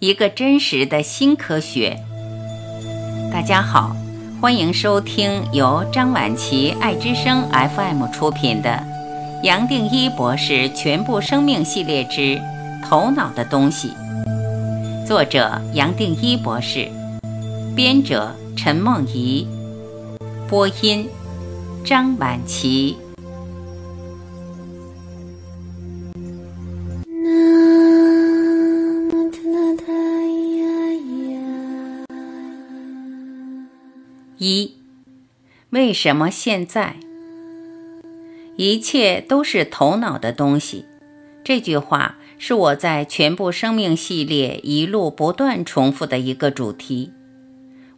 一个真实的新科学。大家好，欢迎收听由张晚琪爱之声 FM 出品的《杨定一博士全部生命系列之头脑的东西》，作者杨定一博士，编者陈梦怡，播音张晚琪。一，为什么现在一切都是头脑的东西？这句话是我在全部生命系列一路不断重复的一个主题。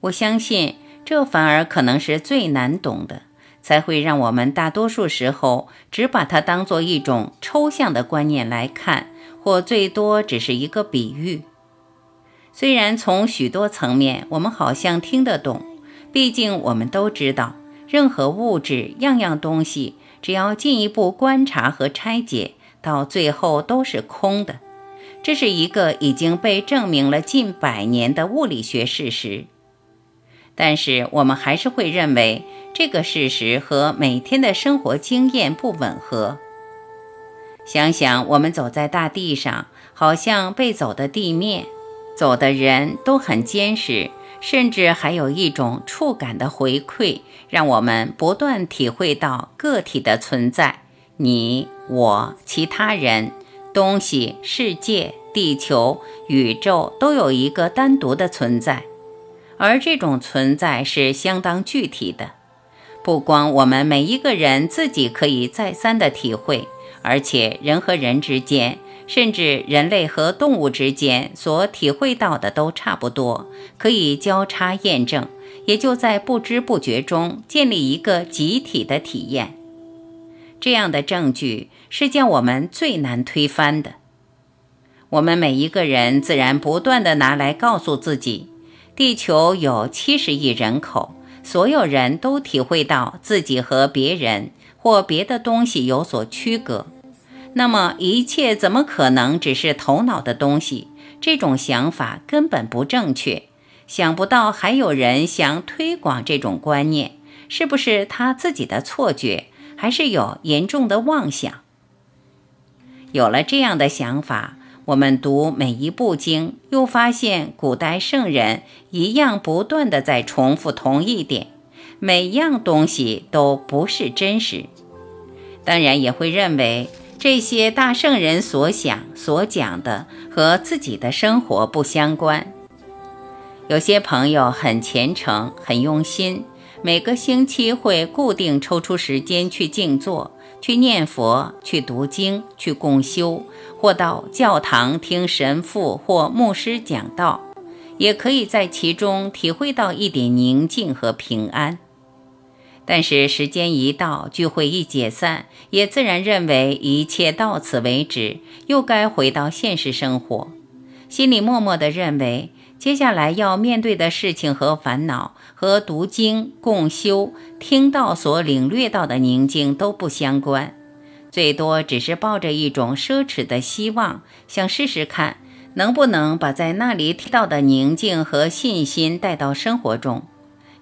我相信这反而可能是最难懂的，才会让我们大多数时候只把它当做一种抽象的观念来看，或最多只是一个比喻。虽然从许多层面我们好像听得懂。毕竟，我们都知道，任何物质、样样东西，只要进一步观察和拆解，到最后都是空的。这是一个已经被证明了近百年的物理学事实。但是，我们还是会认为这个事实和每天的生活经验不吻合。想想，我们走在大地上，好像被走的地面，走的人都很坚实。甚至还有一种触感的回馈，让我们不断体会到个体的存在。你、我、其他人、东西、世界、地球、宇宙都有一个单独的存在，而这种存在是相当具体的。不光我们每一个人自己可以再三的体会，而且人和人之间。甚至人类和动物之间所体会到的都差不多，可以交叉验证，也就在不知不觉中建立一个集体的体验。这样的证据是叫我们最难推翻的。我们每一个人自然不断地拿来告诉自己：地球有七十亿人口，所有人都体会到自己和别人或别的东西有所区隔。那么一切怎么可能只是头脑的东西？这种想法根本不正确。想不到还有人想推广这种观念，是不是他自己的错觉，还是有严重的妄想？有了这样的想法，我们读每一部经，又发现古代圣人一样不断的在重复同一点：每样东西都不是真实。当然也会认为。这些大圣人所想所讲的和自己的生活不相关。有些朋友很虔诚、很用心，每个星期会固定抽出时间去静坐、去念佛、去读经、去共修，或到教堂听神父或牧师讲道，也可以在其中体会到一点宁静和平安。但是时间一到，聚会一解散，也自然认为一切到此为止，又该回到现实生活。心里默默地认为，接下来要面对的事情和烦恼，和读经、共修、听到所领略到的宁静都不相关，最多只是抱着一种奢侈的希望，想试试看能不能把在那里听到的宁静和信心带到生活中。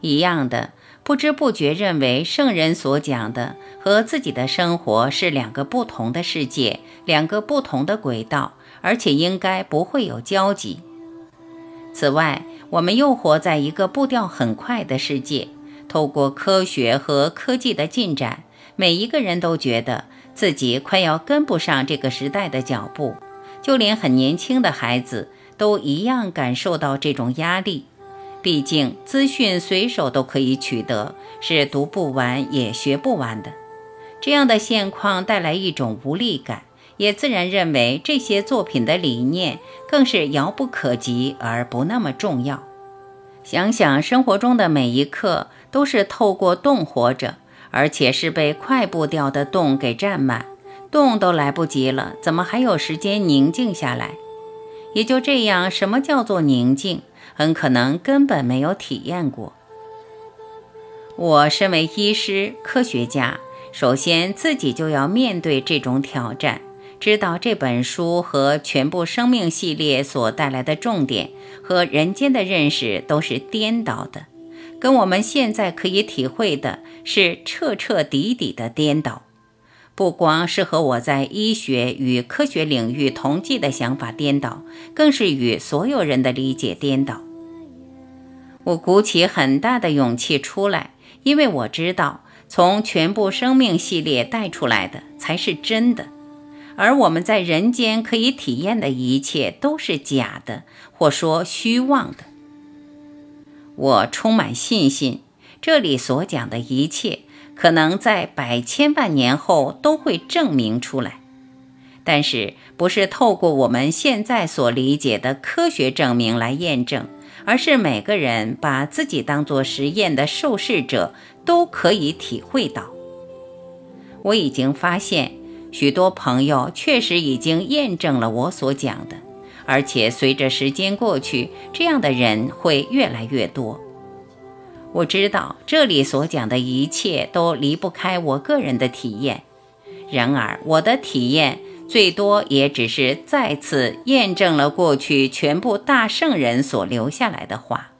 一样的。不知不觉认为圣人所讲的和自己的生活是两个不同的世界，两个不同的轨道，而且应该不会有交集。此外，我们又活在一个步调很快的世界，透过科学和科技的进展，每一个人都觉得自己快要跟不上这个时代的脚步，就连很年轻的孩子都一样感受到这种压力。毕竟，资讯随手都可以取得，是读不完也学不完的。这样的现况带来一种无力感，也自然认为这些作品的理念更是遥不可及而不那么重要。想想生活中的每一刻都是透过动活着，而且是被快步调的动给占满，动都来不及了，怎么还有时间宁静下来？也就这样，什么叫做宁静？很可能根本没有体验过。我身为医师、科学家，首先自己就要面对这种挑战，知道这本书和全部生命系列所带来的重点和人间的认识都是颠倒的，跟我们现在可以体会的是彻彻底底的颠倒。不光是和我在医学与科学领域同济的想法颠倒，更是与所有人的理解颠倒。我鼓起很大的勇气出来，因为我知道，从全部生命系列带出来的才是真的。而我们在人间可以体验的一切都是假的，或说虚妄的。我充满信心，这里所讲的一切，可能在百千万年后都会证明出来，但是不是透过我们现在所理解的科学证明来验证，而是每个人把自己当作实验的受试者，都可以体会到。我已经发现。许多朋友确实已经验证了我所讲的，而且随着时间过去，这样的人会越来越多。我知道这里所讲的一切都离不开我个人的体验，然而我的体验最多也只是再次验证了过去全部大圣人所留下来的话。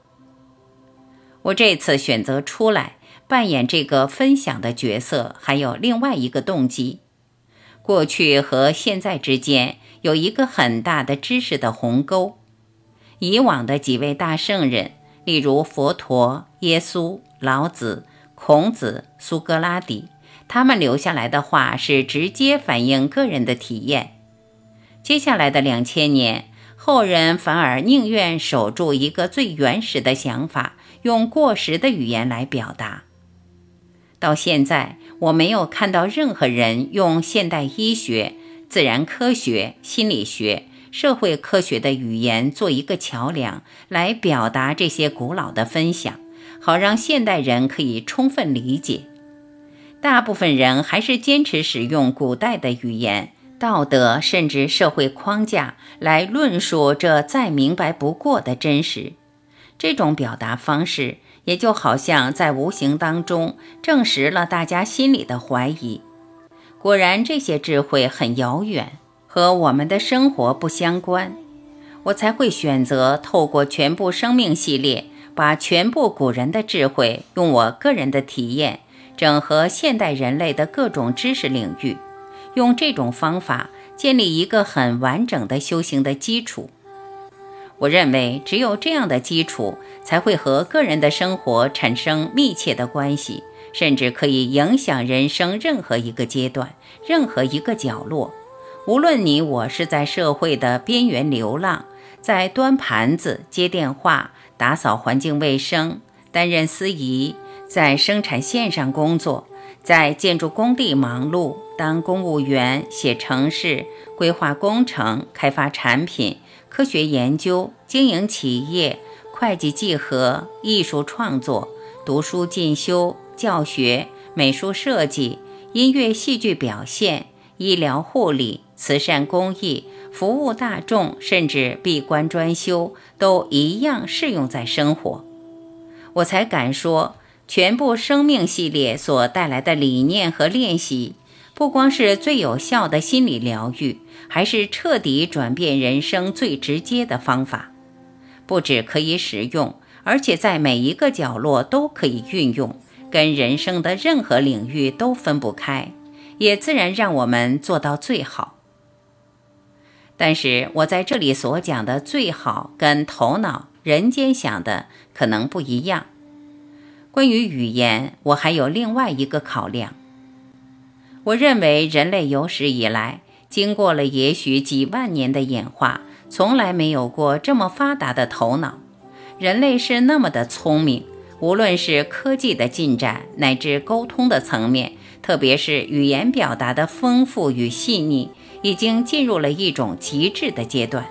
我这次选择出来扮演这个分享的角色，还有另外一个动机。过去和现在之间有一个很大的知识的鸿沟。以往的几位大圣人，例如佛陀、耶稣、老子、孔子、苏格拉底，他们留下来的话是直接反映个人的体验。接下来的两千年，后人反而宁愿守住一个最原始的想法，用过时的语言来表达。到现在，我没有看到任何人用现代医学、自然科学、心理学、社会科学的语言做一个桥梁，来表达这些古老的分享，好让现代人可以充分理解。大部分人还是坚持使用古代的语言、道德甚至社会框架来论述这再明白不过的真实。这种表达方式。也就好像在无形当中证实了大家心里的怀疑。果然，这些智慧很遥远，和我们的生活不相关。我才会选择透过全部生命系列，把全部古人的智慧用我个人的体验整合现代人类的各种知识领域，用这种方法建立一个很完整的修行的基础。我认为，只有这样的基础，才会和个人的生活产生密切的关系，甚至可以影响人生任何一个阶段、任何一个角落。无论你我是在社会的边缘流浪，在端盘子、接电话、打扫环境卫生、担任司仪，在生产线上工作，在建筑工地忙碌，当公务员、写城市、规划工程、开发产品。科学研究、经营企业、会计计核、艺术创作、读书进修、教学、美术设计、音乐戏剧表现、医疗护理、慈善公益、服务大众，甚至闭关专修，都一样适用在生活。我才敢说，全部生命系列所带来的理念和练习。不光是最有效的心理疗愈，还是彻底转变人生最直接的方法。不止可以使用，而且在每一个角落都可以运用，跟人生的任何领域都分不开，也自然让我们做到最好。但是我在这里所讲的最好，跟头脑人间想的可能不一样。关于语言，我还有另外一个考量。我认为人类有史以来，经过了也许几万年的演化，从来没有过这么发达的头脑。人类是那么的聪明，无论是科技的进展，乃至沟通的层面，特别是语言表达的丰富与细腻，已经进入了一种极致的阶段。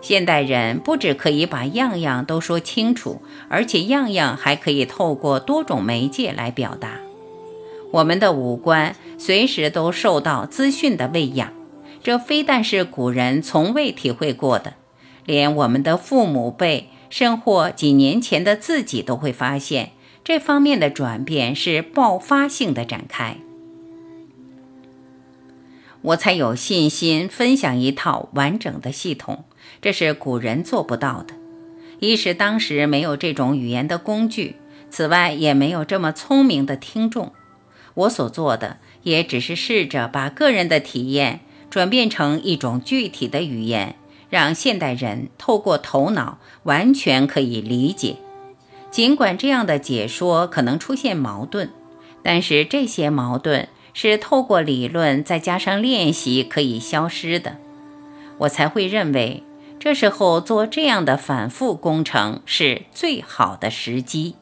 现代人不只可以把样样都说清楚，而且样样还可以透过多种媒介来表达。我们的五官。随时都受到资讯的喂养，这非但是古人从未体会过的，连我们的父母辈，甚或几年前的自己都会发现，这方面的转变是爆发性的展开。我才有信心分享一套完整的系统。这是古人做不到的。一是当时没有这种语言的工具，此外也没有这么聪明的听众。我所做的也只是试着把个人的体验转变成一种具体的语言，让现代人透过头脑完全可以理解。尽管这样的解说可能出现矛盾，但是这些矛盾是透过理论再加上练习可以消失的。我才会认为。这时候做这样的反复工程是最好的时机。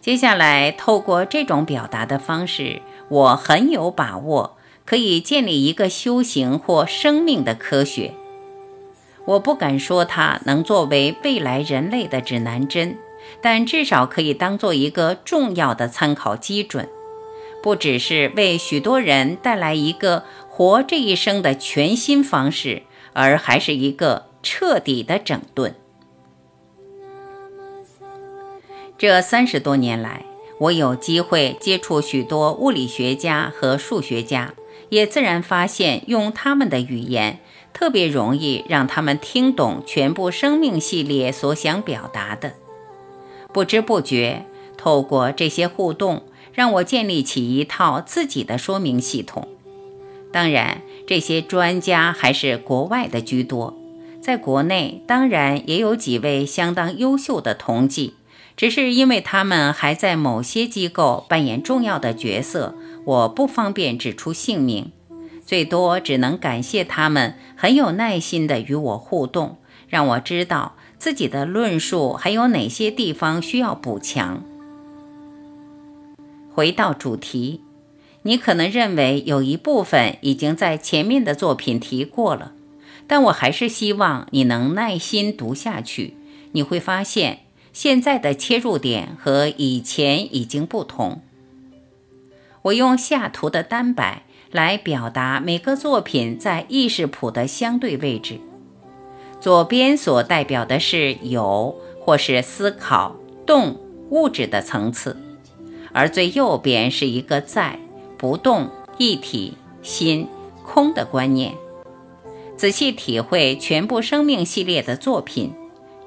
接下来，透过这种表达的方式，我很有把握可以建立一个修行或生命的科学。我不敢说它能作为未来人类的指南针，但至少可以当做一个重要的参考基准，不只是为许多人带来一个活这一生的全新方式。而还是一个彻底的整顿。这三十多年来，我有机会接触许多物理学家和数学家，也自然发现，用他们的语言特别容易让他们听懂全部生命系列所想表达的。不知不觉，透过这些互动，让我建立起一套自己的说明系统。当然。这些专家还是国外的居多，在国内当然也有几位相当优秀的同济，只是因为他们还在某些机构扮演重要的角色，我不方便指出姓名，最多只能感谢他们很有耐心地与我互动，让我知道自己的论述还有哪些地方需要补强。回到主题。你可能认为有一部分已经在前面的作品提过了，但我还是希望你能耐心读下去。你会发现，现在的切入点和以前已经不同。我用下图的单摆来表达每个作品在意识谱的相对位置。左边所代表的是有或是思考、动、物质的层次，而最右边是一个在。不动一体心空的观念，仔细体会全部生命系列的作品，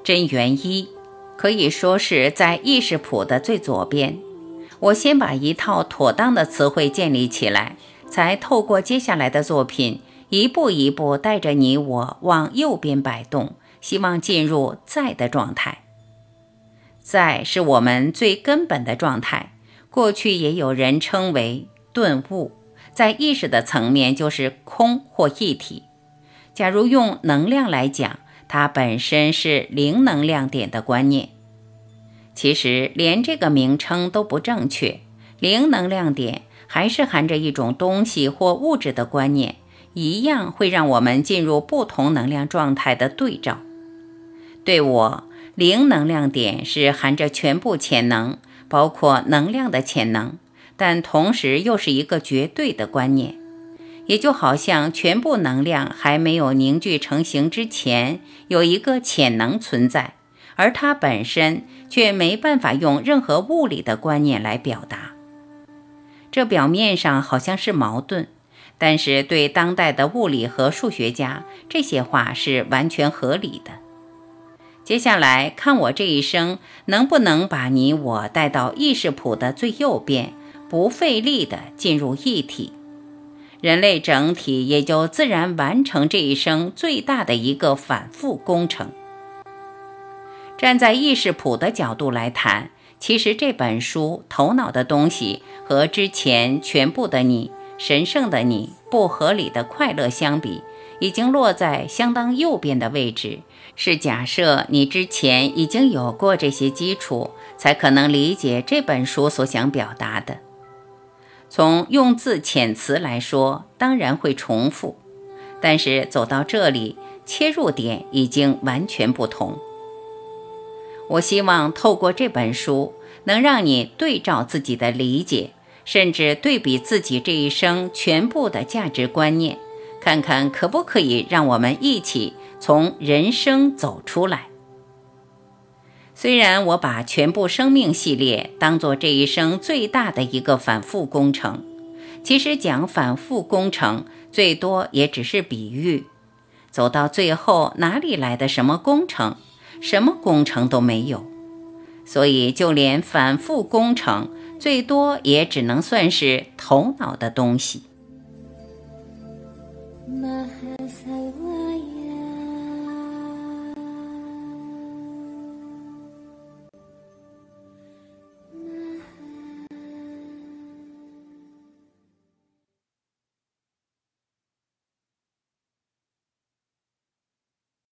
真元一可以说是在意识谱的最左边。我先把一套妥当的词汇建立起来，才透过接下来的作品，一步一步带着你我往右边摆动，希望进入在的状态。在是我们最根本的状态，过去也有人称为。顿悟在意识的层面就是空或一体。假如用能量来讲，它本身是零能量点的观念。其实连这个名称都不正确，零能量点还是含着一种东西或物质的观念，一样会让我们进入不同能量状态的对照。对我，零能量点是含着全部潜能，包括能量的潜能。但同时又是一个绝对的观念，也就好像全部能量还没有凝聚成型之前，有一个潜能存在，而它本身却没办法用任何物理的观念来表达。这表面上好像是矛盾，但是对当代的物理和数学家，这些话是完全合理的。接下来看我这一生能不能把你我带到意识谱的最右边。不费力地进入一体，人类整体也就自然完成这一生最大的一个反复工程。站在意识谱的角度来谈，其实这本书头脑的东西和之前全部的你、神圣的你、不合理的快乐相比，已经落在相当右边的位置。是假设你之前已经有过这些基础，才可能理解这本书所想表达的。从用字遣词来说，当然会重复，但是走到这里，切入点已经完全不同。我希望透过这本书，能让你对照自己的理解，甚至对比自己这一生全部的价值观念，看看可不可以让我们一起从人生走出来。虽然我把全部生命系列当做这一生最大的一个反复工程，其实讲反复工程，最多也只是比喻。走到最后，哪里来的什么工程？什么工程都没有。所以，就连反复工程，最多也只能算是头脑的东西。